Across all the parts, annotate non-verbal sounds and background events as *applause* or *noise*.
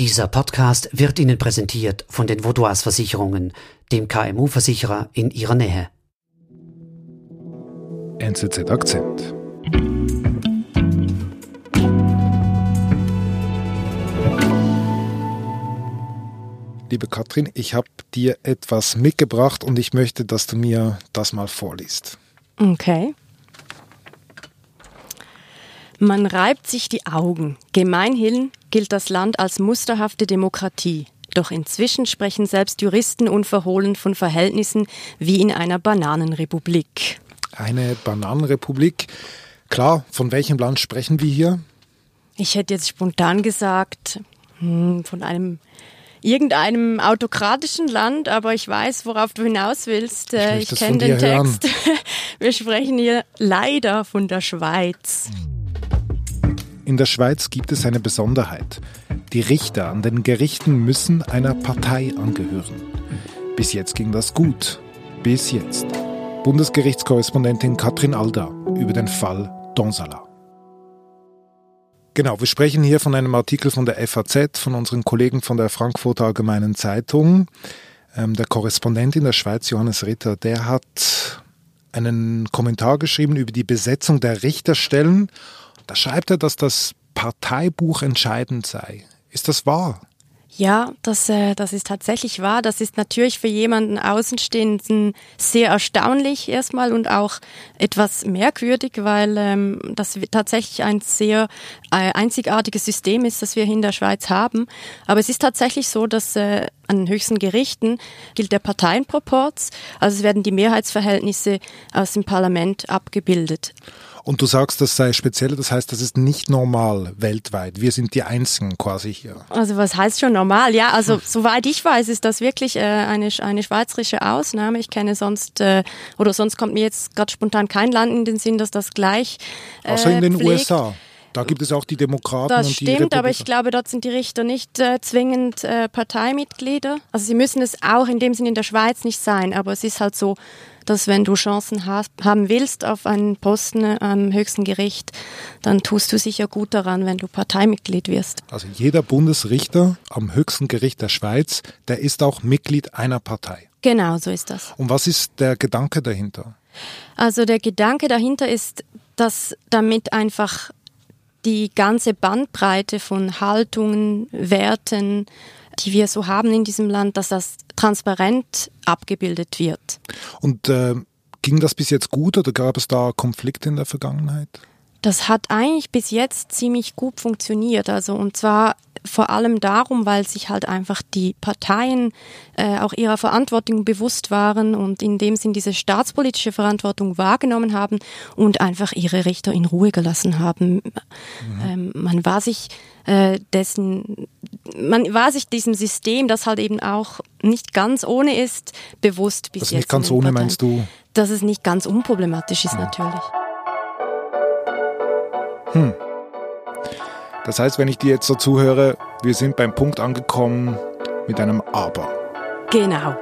Dieser Podcast wird Ihnen präsentiert von den Vaudois Versicherungen, dem KMU-Versicherer in Ihrer Nähe. NZZ Akzent. Liebe Katrin, ich habe dir etwas mitgebracht und ich möchte, dass du mir das mal vorliest. Okay. Man reibt sich die Augen. Gemeinhin gilt das Land als musterhafte Demokratie. Doch inzwischen sprechen selbst Juristen unverhohlen von Verhältnissen wie in einer Bananenrepublik. Eine Bananenrepublik. Klar, von welchem Land sprechen wir hier? Ich hätte jetzt spontan gesagt, hm, von einem irgendeinem autokratischen Land, aber ich weiß, worauf du hinaus willst. Ich, Äh, ich kenne den hören. Text. *laughs* Wir sprechen hier leider von der Schweiz. In der Schweiz gibt es eine Besonderheit. Die Richter an den Gerichten müssen einer Partei angehören. Bis jetzt ging das gut. Bis jetzt. Bundesgerichtskorrespondentin Katrin Alda über den Fall Donsala. Genau, wir sprechen hier von einem Artikel von der FAZ, von unseren Kollegen von der Frankfurter Allgemeinen Zeitung. Ähm, der Korrespondent in der Schweiz, Johannes Ritter, der hat einen Kommentar geschrieben über die Besetzung der Richterstellen. Da schreibt er, dass das Parteibuch entscheidend sei. Ist das wahr? Ja, das, äh, das ist tatsächlich wahr. Das ist natürlich für jemanden Außenstehenden sehr erstaunlich erstmal und auch etwas merkwürdig, weil ähm, das tatsächlich ein sehr äh, einzigartiges System ist, das wir hier in der Schweiz haben. Aber es ist tatsächlich so, dass äh, an den höchsten Gerichten gilt der Parteienproporz. Also es werden die Mehrheitsverhältnisse aus dem Parlament abgebildet. Und du sagst, das sei speziell, das heißt, das ist nicht normal weltweit. Wir sind die Einzigen quasi hier. Also was heißt schon normal? Ja, also soweit ich weiß, ist das wirklich äh, eine, eine schweizerische Ausnahme. Ich kenne sonst, äh, oder sonst kommt mir jetzt gerade spontan kein Land in den Sinn, dass das gleich äh, Außer in den pflegt. USA. Da gibt es auch die Demokraten Das und die stimmt, aber ich glaube, dort sind die Richter nicht äh, zwingend äh, Parteimitglieder. Also sie müssen es auch in dem Sinn in der Schweiz nicht sein, aber es ist halt so, dass wenn du Chancen hast, haben willst auf einen Posten am höchsten Gericht, dann tust du sicher gut daran, wenn du Parteimitglied wirst. Also jeder Bundesrichter am höchsten Gericht der Schweiz, der ist auch Mitglied einer Partei. Genau, so ist das. Und was ist der Gedanke dahinter? Also der Gedanke dahinter ist, dass damit einfach die ganze Bandbreite von Haltungen, Werten, die wir so haben in diesem Land, dass das transparent abgebildet wird. Und äh, ging das bis jetzt gut oder gab es da Konflikte in der Vergangenheit? Das hat eigentlich bis jetzt ziemlich gut funktioniert. Also und zwar vor allem darum, weil sich halt einfach die Parteien äh, auch ihrer Verantwortung bewusst waren und in dem Sinn diese staatspolitische Verantwortung wahrgenommen haben und einfach ihre Richter in Ruhe gelassen haben. Ähm, man war sich äh, dessen, man war sich diesem System, das halt eben auch nicht ganz ohne ist, bewusst bis Das jetzt. nicht ganz ohne, Parteien. meinst du? Dass es nicht ganz unproblematisch ist natürlich. Das heißt, wenn ich dir jetzt so zuhöre, wir sind beim Punkt angekommen mit einem Aber. Genau.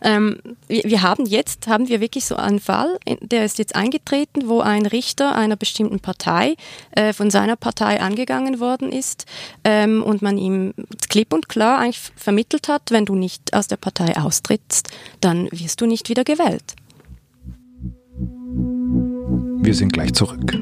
Ähm, wir, wir haben jetzt, haben wir wirklich so einen Fall, der ist jetzt eingetreten, wo ein Richter einer bestimmten Partei äh, von seiner Partei angegangen worden ist ähm, und man ihm klipp und klar eigentlich vermittelt hat, wenn du nicht aus der Partei austrittst, dann wirst du nicht wieder gewählt. Wir sind gleich zurück.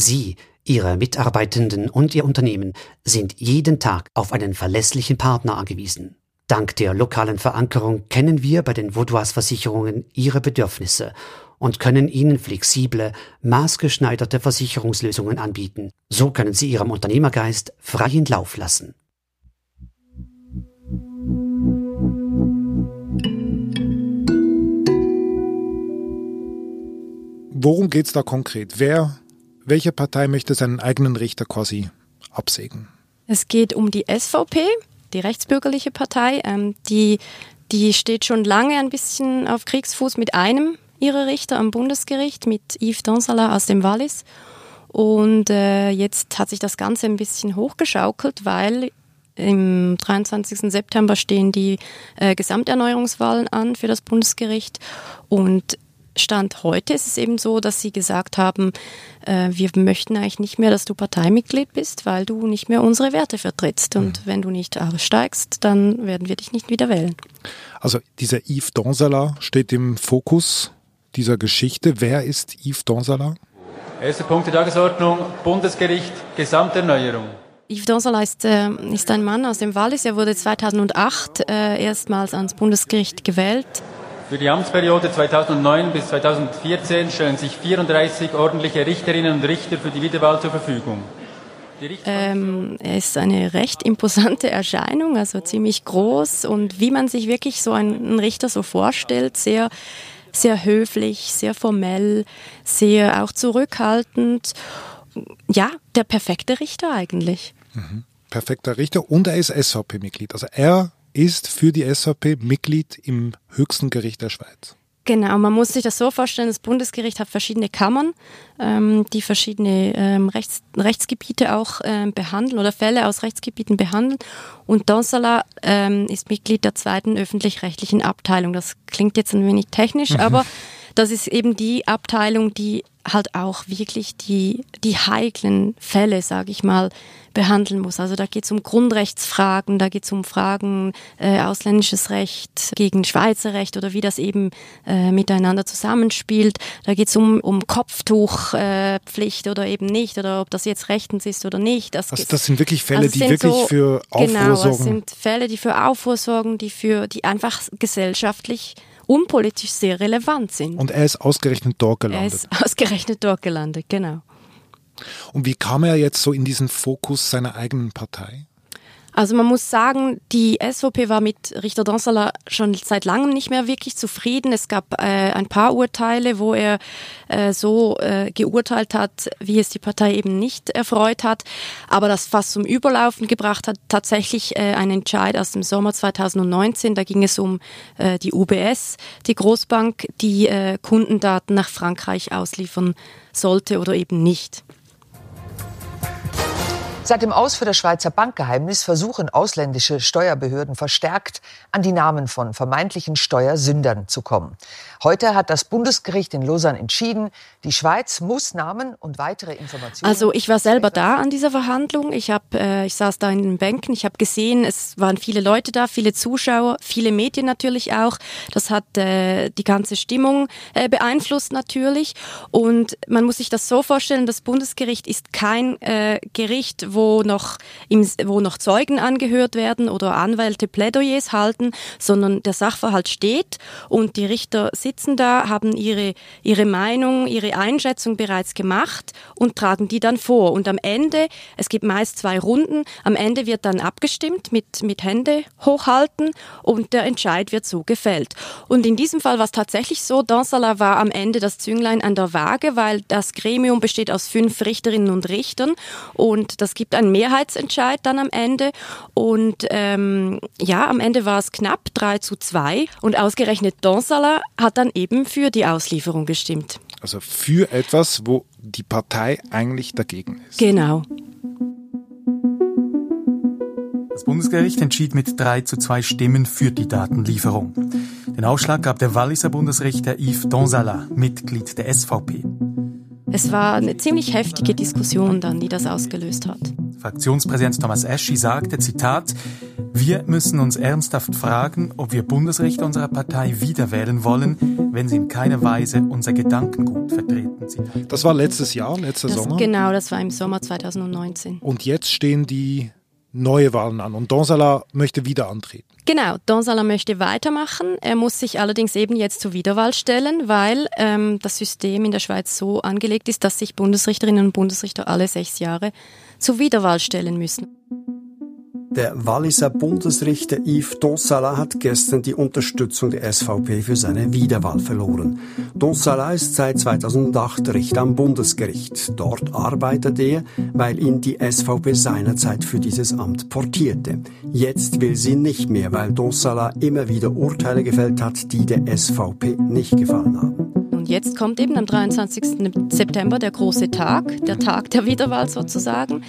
Sie, Ihre Mitarbeitenden und Ihr Unternehmen sind jeden Tag auf einen verlässlichen Partner angewiesen. Dank der lokalen Verankerung kennen wir bei den Vaudois Versicherungen Ihre Bedürfnisse und können Ihnen flexible, maßgeschneiderte Versicherungslösungen anbieten. So können Sie Ihrem Unternehmergeist freien Lauf lassen. Worum geht es da konkret? Wer, welche Partei möchte seinen eigenen Richter quasi absägen? Es geht um die SVP, die rechtsbürgerliche Partei. Ähm, die, die steht schon lange ein bisschen auf Kriegsfuß mit einem ihrer Richter am Bundesgericht, mit Yves Donsala aus dem Wallis. Und äh, jetzt hat sich das Ganze ein bisschen hochgeschaukelt, weil im 23. September stehen die äh, Gesamterneuerungswahlen an für das Bundesgericht und Stand heute ist es eben so, dass sie gesagt haben, äh, wir möchten eigentlich nicht mehr, dass du Parteimitglied bist, weil du nicht mehr unsere Werte vertrittst. Und mhm. wenn du nicht aussteigst, dann werden wir dich nicht wieder wählen. Also dieser Yves Donsala steht im Fokus dieser Geschichte. Wer ist Yves Donsala? Erster Punkt der Tagesordnung, Bundesgericht, Gesamterneuerung. Yves Donsala ist, äh, ist ein Mann aus dem Wallis. Er wurde 2008 äh, erstmals ans Bundesgericht gewählt. Für die Amtsperiode 2009 bis 2014 stellen sich 34 ordentliche Richterinnen und Richter für die Wiederwahl zur Verfügung. Ähm, er ist eine recht imposante Erscheinung, also ziemlich groß und wie man sich wirklich so einen Richter so vorstellt, sehr, sehr höflich, sehr formell, sehr auch zurückhaltend. Ja, der perfekte Richter eigentlich. Mhm. Perfekter Richter und er ist SVP-Mitglied. Also er ist für die SVP Mitglied im höchsten Gericht der Schweiz. Genau, man muss sich das so vorstellen, das Bundesgericht hat verschiedene Kammern, ähm, die verschiedene ähm, Rechts, Rechtsgebiete auch ähm, behandeln oder Fälle aus Rechtsgebieten behandeln. Und Donsala ähm, ist Mitglied der zweiten öffentlich-rechtlichen Abteilung. Das klingt jetzt ein wenig technisch, mhm. aber das ist eben die Abteilung, die halt auch wirklich die, die heiklen Fälle, sage ich mal, behandeln muss. Also da geht es um Grundrechtsfragen, da geht es um Fragen äh, ausländisches Recht gegen Schweizer Recht oder wie das eben äh, miteinander zusammenspielt. Da geht es um, um Kopftuchpflicht äh, oder eben nicht oder ob das jetzt rechtens ist oder nicht. Das, also das sind wirklich Fälle, also die wirklich so, für Aufruhr genau, sorgen. Genau, das sind Fälle, die für Aufruhr sorgen, die für die einfach gesellschaftlich unpolitisch sehr relevant sind. Und er ist ausgerechnet dort gelandet. Er ist *laughs* ausgerechnet dort gelandet, genau. Und wie kam er jetzt so in diesen Fokus seiner eigenen Partei? Also man muss sagen, die SVP war mit Richter Donsala schon seit langem nicht mehr wirklich zufrieden. Es gab äh, ein paar Urteile, wo er äh, so äh, geurteilt hat, wie es die Partei eben nicht erfreut hat. Aber das fast zum Überlaufen gebracht hat tatsächlich äh, ein Entscheid aus dem Sommer 2019. Da ging es um äh, die UBS, die Großbank, die äh, Kundendaten nach Frankreich ausliefern sollte oder eben nicht. Seit dem Aus für das Schweizer Bankgeheimnis versuchen ausländische Steuerbehörden verstärkt, an die Namen von vermeintlichen Steuersündern zu kommen. Heute hat das Bundesgericht in Lausanne entschieden, die Schweiz muss Namen und weitere Informationen. Also ich war selber da an dieser Verhandlung. Ich habe, äh, ich saß da in den Bänken. Ich habe gesehen, es waren viele Leute da, viele Zuschauer, viele Medien natürlich auch. Das hat äh, die ganze Stimmung äh, beeinflusst natürlich. Und man muss sich das so vorstellen: Das Bundesgericht ist kein äh, Gericht, wo noch im, wo noch Zeugen angehört werden oder Anwälte Plädoyers halten, sondern der Sachverhalt steht und die Richter sitzen da, haben ihre, ihre Meinung, ihre Einschätzung bereits gemacht und tragen die dann vor. Und am Ende, es gibt meist zwei Runden, am Ende wird dann abgestimmt mit, mit Hände hochhalten und der Entscheid wird so gefällt. Und in diesem Fall war es tatsächlich so, Dansala war am Ende das Zünglein an der Waage, weil das Gremium besteht aus fünf Richterinnen und Richtern und das gibt einen Mehrheitsentscheid dann am Ende. Und ähm, ja, am Ende war es knapp, drei zu zwei und ausgerechnet Dansala hat dann eben für die Auslieferung gestimmt. Also für etwas, wo die Partei eigentlich dagegen ist. Genau. Das Bundesgericht entschied mit drei zu zwei Stimmen für die Datenlieferung. Den Ausschlag gab der Walliser Bundesrichter Yves Donsala, Mitglied der SVP. Es war eine ziemlich heftige Diskussion dann, die das ausgelöst hat. Fraktionspräsident Thomas Eschi sagte, Zitat, wir müssen uns ernsthaft fragen, ob wir Bundesrichter unserer Partei wiederwählen wollen, wenn sie in keiner Weise unser Gedankengut vertreten. Zitat. Das war letztes Jahr, letzter das, Sommer. Genau, das war im Sommer 2019. Und jetzt stehen die neue Wahlen an und Donsala möchte wieder antreten. Genau, Donsala möchte weitermachen. Er muss sich allerdings eben jetzt zur Wiederwahl stellen, weil ähm, das System in der Schweiz so angelegt ist, dass sich Bundesrichterinnen und Bundesrichter alle sechs Jahre zur Wiederwahl stellen müssen. Der Walliser Bundesrichter Yves Donsala hat gestern die Unterstützung der SVP für seine Wiederwahl verloren. Donsala ist seit 2008 Richter am Bundesgericht. Dort arbeitet er, weil ihn die SVP seinerzeit für dieses Amt portierte. Jetzt will sie nicht mehr, weil Donsala immer wieder Urteile gefällt hat, die der SVP nicht gefallen haben und jetzt kommt eben am 23. September der große Tag, der Tag der Wiederwahl sozusagen.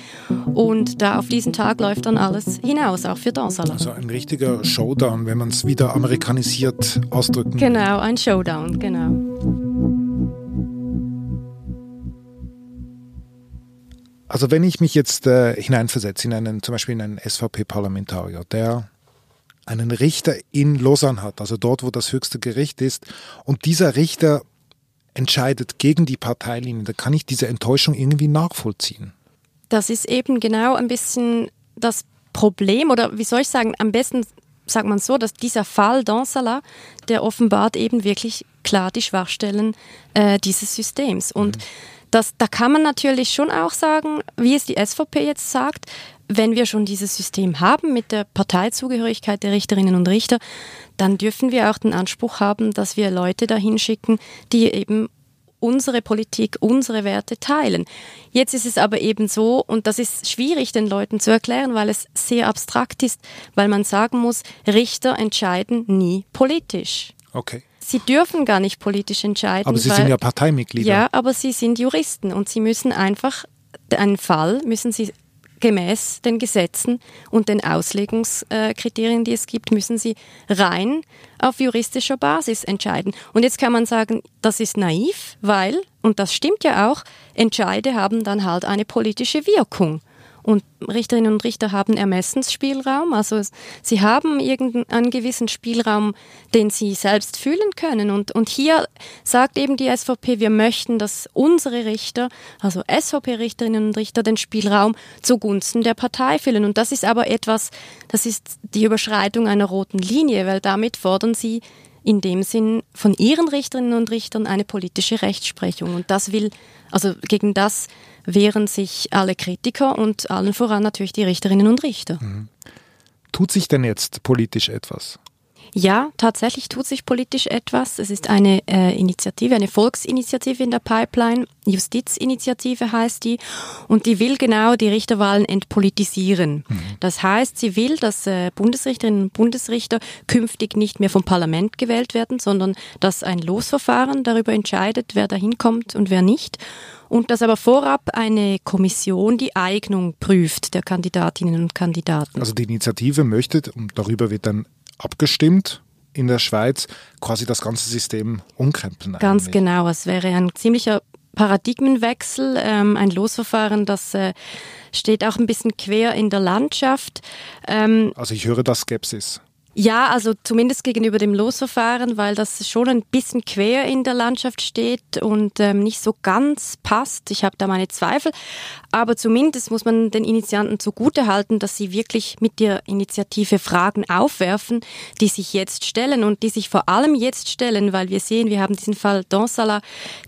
Und da auf diesen Tag läuft dann alles hinaus, auch für Dansalar. Also ein richtiger Showdown, wenn man es wieder amerikanisiert ausdrücken Genau, ein Showdown, genau. Also wenn ich mich jetzt äh, hineinversetze in einen, zum Beispiel in einen SVP-Parlamentarier, der einen Richter in Lausanne hat, also dort, wo das höchste Gericht ist, und dieser Richter entscheidet gegen die Parteilinie, da kann ich diese Enttäuschung irgendwie nachvollziehen. Das ist eben genau ein bisschen das Problem, oder wie soll ich sagen, am besten sagt man so, dass dieser Fall Dansala, der offenbart eben wirklich klar die Schwachstellen äh, dieses Systems. Und mhm. das, da kann man natürlich schon auch sagen, wie es die SVP jetzt sagt, wenn wir schon dieses System haben mit der Parteizugehörigkeit der Richterinnen und Richter, dann dürfen wir auch den Anspruch haben, dass wir Leute dahin schicken, die eben unsere Politik, unsere Werte teilen. Jetzt ist es aber eben so, und das ist schwierig den Leuten zu erklären, weil es sehr abstrakt ist, weil man sagen muss, Richter entscheiden nie politisch. Okay. Sie dürfen gar nicht politisch entscheiden. Aber Sie weil, sind ja Parteimitglieder. Ja, aber Sie sind Juristen und Sie müssen einfach einen Fall müssen Sie gemäß den Gesetzen und den Auslegungskriterien, die es gibt, müssen sie rein auf juristischer Basis entscheiden. Und jetzt kann man sagen, das ist naiv, weil, und das stimmt ja auch, Entscheide haben dann halt eine politische Wirkung. Und Richterinnen und Richter haben Ermessensspielraum, also sie haben irgendeinen gewissen Spielraum, den sie selbst fühlen können. Und, und hier sagt eben die SVP, wir möchten, dass unsere Richter, also SVP-Richterinnen und Richter, den Spielraum zugunsten der Partei füllen. Und das ist aber etwas, das ist die Überschreitung einer roten Linie, weil damit fordern sie in dem Sinn von ihren Richterinnen und Richtern eine politische Rechtsprechung. Und das will, also gegen das wehren sich alle Kritiker und allen voran natürlich die Richterinnen und Richter. Mhm. Tut sich denn jetzt politisch etwas? Ja, tatsächlich tut sich politisch etwas. Es ist eine äh, Initiative, eine Volksinitiative in der Pipeline. Justizinitiative heißt die. Und die will genau die Richterwahlen entpolitisieren. Mhm. Das heißt, sie will, dass äh, Bundesrichterinnen und Bundesrichter künftig nicht mehr vom Parlament gewählt werden, sondern dass ein Losverfahren darüber entscheidet, wer da hinkommt und wer nicht und dass aber vorab eine Kommission die Eignung prüft der Kandidatinnen und Kandidaten. Also die Initiative möchte, und darüber wird dann abgestimmt in der Schweiz, quasi das ganze System umkrempeln. Ganz eigentlich. genau, es wäre ein ziemlicher Paradigmenwechsel, ähm, ein Losverfahren, das äh, steht auch ein bisschen quer in der Landschaft. Ähm, also ich höre da Skepsis. Ja, also zumindest gegenüber dem Losverfahren, weil das schon ein bisschen quer in der Landschaft steht und ähm, nicht so ganz passt. Ich habe da meine Zweifel. Aber zumindest muss man den Initianten zugute halten, dass sie wirklich mit der Initiative Fragen aufwerfen, die sich jetzt stellen und die sich vor allem jetzt stellen, weil wir sehen, wir haben diesen Fall Donsala,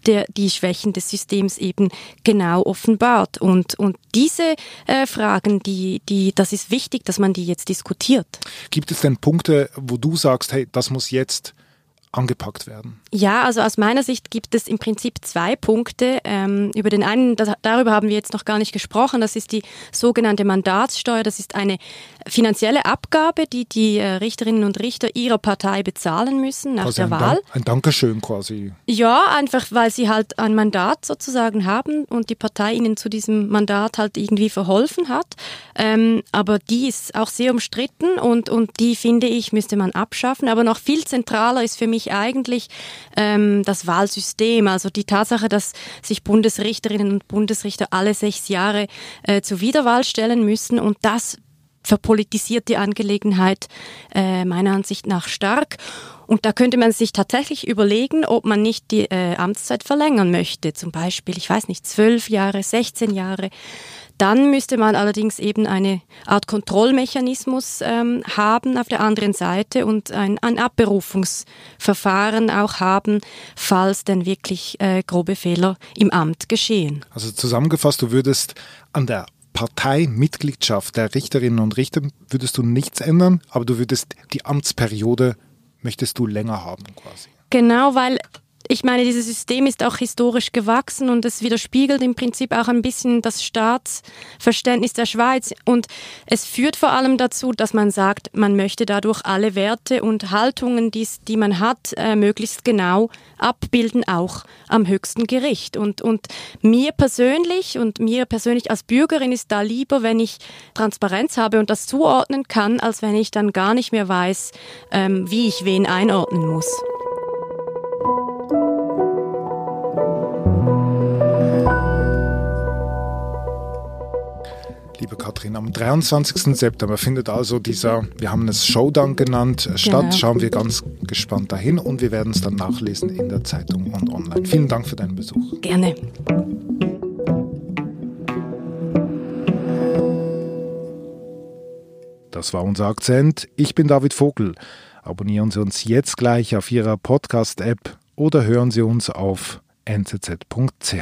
der die Schwächen des Systems eben genau offenbart. Und, und diese äh, Fragen, die, die, das ist wichtig, dass man die jetzt diskutiert. Gibt es denn Punkte, Punkte, wo du sagst, hey, das muss jetzt angepackt werden? Ja, also aus meiner Sicht gibt es im Prinzip zwei Punkte. Ähm, über den einen, das, darüber haben wir jetzt noch gar nicht gesprochen, das ist die sogenannte Mandatssteuer. Das ist eine finanzielle Abgabe, die die äh, Richterinnen und Richter ihrer Partei bezahlen müssen nach also der ein Wahl. Dank, ein Dankeschön quasi. Ja, einfach weil sie halt ein Mandat sozusagen haben und die Partei ihnen zu diesem Mandat halt irgendwie verholfen hat. Ähm, aber die ist auch sehr umstritten und, und die finde ich, müsste man abschaffen. Aber noch viel zentraler ist für mich eigentlich ähm, das Wahlsystem, also die Tatsache, dass sich Bundesrichterinnen und Bundesrichter alle sechs Jahre äh, zur Wiederwahl stellen müssen und das verpolitisiert die Angelegenheit äh, meiner Ansicht nach stark. Und da könnte man sich tatsächlich überlegen, ob man nicht die äh, Amtszeit verlängern möchte. Zum Beispiel, ich weiß nicht, zwölf Jahre, 16 Jahre. Dann müsste man allerdings eben eine Art Kontrollmechanismus ähm, haben auf der anderen Seite und ein, ein Abberufungsverfahren auch haben, falls denn wirklich äh, grobe Fehler im Amt geschehen. Also zusammengefasst, du würdest an der Parteimitgliedschaft der Richterinnen und Richter würdest du nichts ändern, aber du würdest die Amtsperiode möchtest du länger haben quasi. Genau, weil ich meine, dieses System ist auch historisch gewachsen und es widerspiegelt im Prinzip auch ein bisschen das Staatsverständnis der Schweiz. Und es führt vor allem dazu, dass man sagt, man möchte dadurch alle Werte und Haltungen, die, die man hat, äh, möglichst genau abbilden, auch am höchsten Gericht. Und, und mir persönlich und mir persönlich als Bürgerin ist da lieber, wenn ich Transparenz habe und das zuordnen kann, als wenn ich dann gar nicht mehr weiß, ähm, wie ich wen einordnen muss. Liebe Katrin, am 23. September findet also dieser, wir haben es Showdown genannt, statt. Genau. Schauen wir ganz gespannt dahin und wir werden es dann nachlesen in der Zeitung und online. Vielen Dank für deinen Besuch. Gerne. Das war unser Akzent. Ich bin David Vogel. Abonnieren Sie uns jetzt gleich auf Ihrer Podcast-App oder hören Sie uns auf nzz.ch.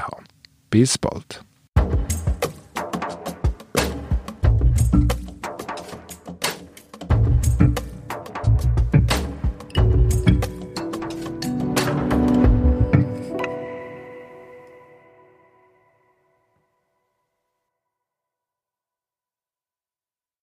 Bis bald.